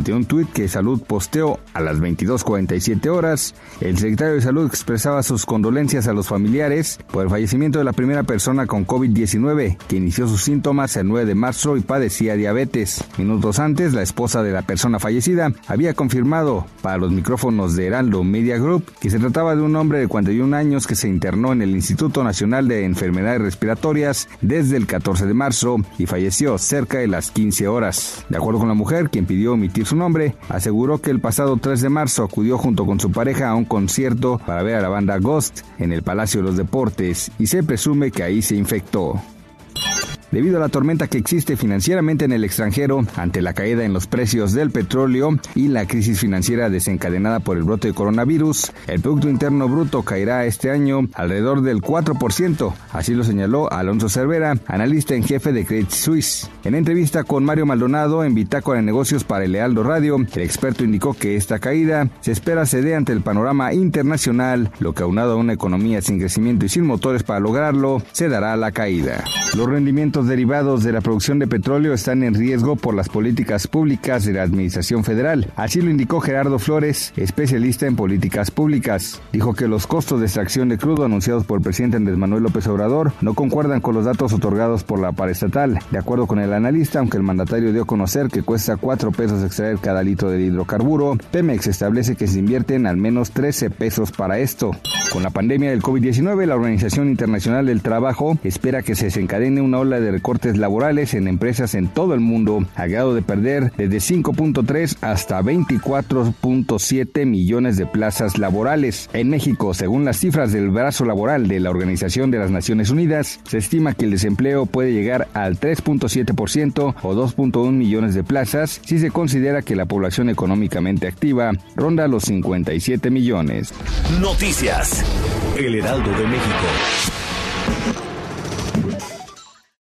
Mediante un tuit que Salud posteó a las 22.47 horas, el secretario de Salud expresaba sus condolencias a los familiares por el fallecimiento de la primera persona con COVID-19, que inició sus síntomas el 9 de marzo y padecía diabetes. Minutos antes, la esposa de la persona fallecida había confirmado para los micrófonos de Heraldo Media Group que se trataba de un hombre de 41 años que se internó en el Instituto Nacional de Enfermedades Respiratorias desde el 14 de marzo y falleció cerca de las 15 horas. De acuerdo con la mujer, quien pidió omitir su nombre, aseguró que el pasado 3 de marzo acudió junto con su pareja a un concierto para ver a la banda Ghost en el Palacio de los Deportes y se presume que ahí se infectó. Debido a la tormenta que existe financieramente en el extranjero ante la caída en los precios del petróleo y la crisis financiera desencadenada por el brote de coronavirus, el Producto Interno Bruto caerá este año alrededor del 4%, así lo señaló Alonso Cervera, analista en jefe de Credit Suisse. En entrevista con Mario Maldonado en Bitácora de Negocios para el Lealdo Radio, el experto indicó que esta caída se espera se dé ante el panorama internacional, lo que aunado a una economía sin crecimiento y sin motores para lograrlo, se dará la caída. Los rendimientos derivados de la producción de petróleo están en riesgo por las políticas públicas de la Administración Federal. Así lo indicó Gerardo Flores, especialista en políticas públicas. Dijo que los costos de extracción de crudo anunciados por el presidente Andrés Manuel López Obrador no concuerdan con los datos otorgados por la paraestatal. De acuerdo con el analista, aunque el mandatario dio a conocer que cuesta 4 pesos extraer cada litro de hidrocarburo, Pemex establece que se invierten al menos 13 pesos para esto. Con la pandemia del COVID-19, la Organización Internacional del Trabajo espera que se desencadene una ola recortes laborales en empresas en todo el mundo, a grado de perder desde 5.3 hasta 24.7 millones de plazas laborales. En México, según las cifras del brazo laboral de la Organización de las Naciones Unidas, se estima que el desempleo puede llegar al 3.7% o 2.1 millones de plazas si se considera que la población económicamente activa ronda los 57 millones. Noticias. El Heraldo de México.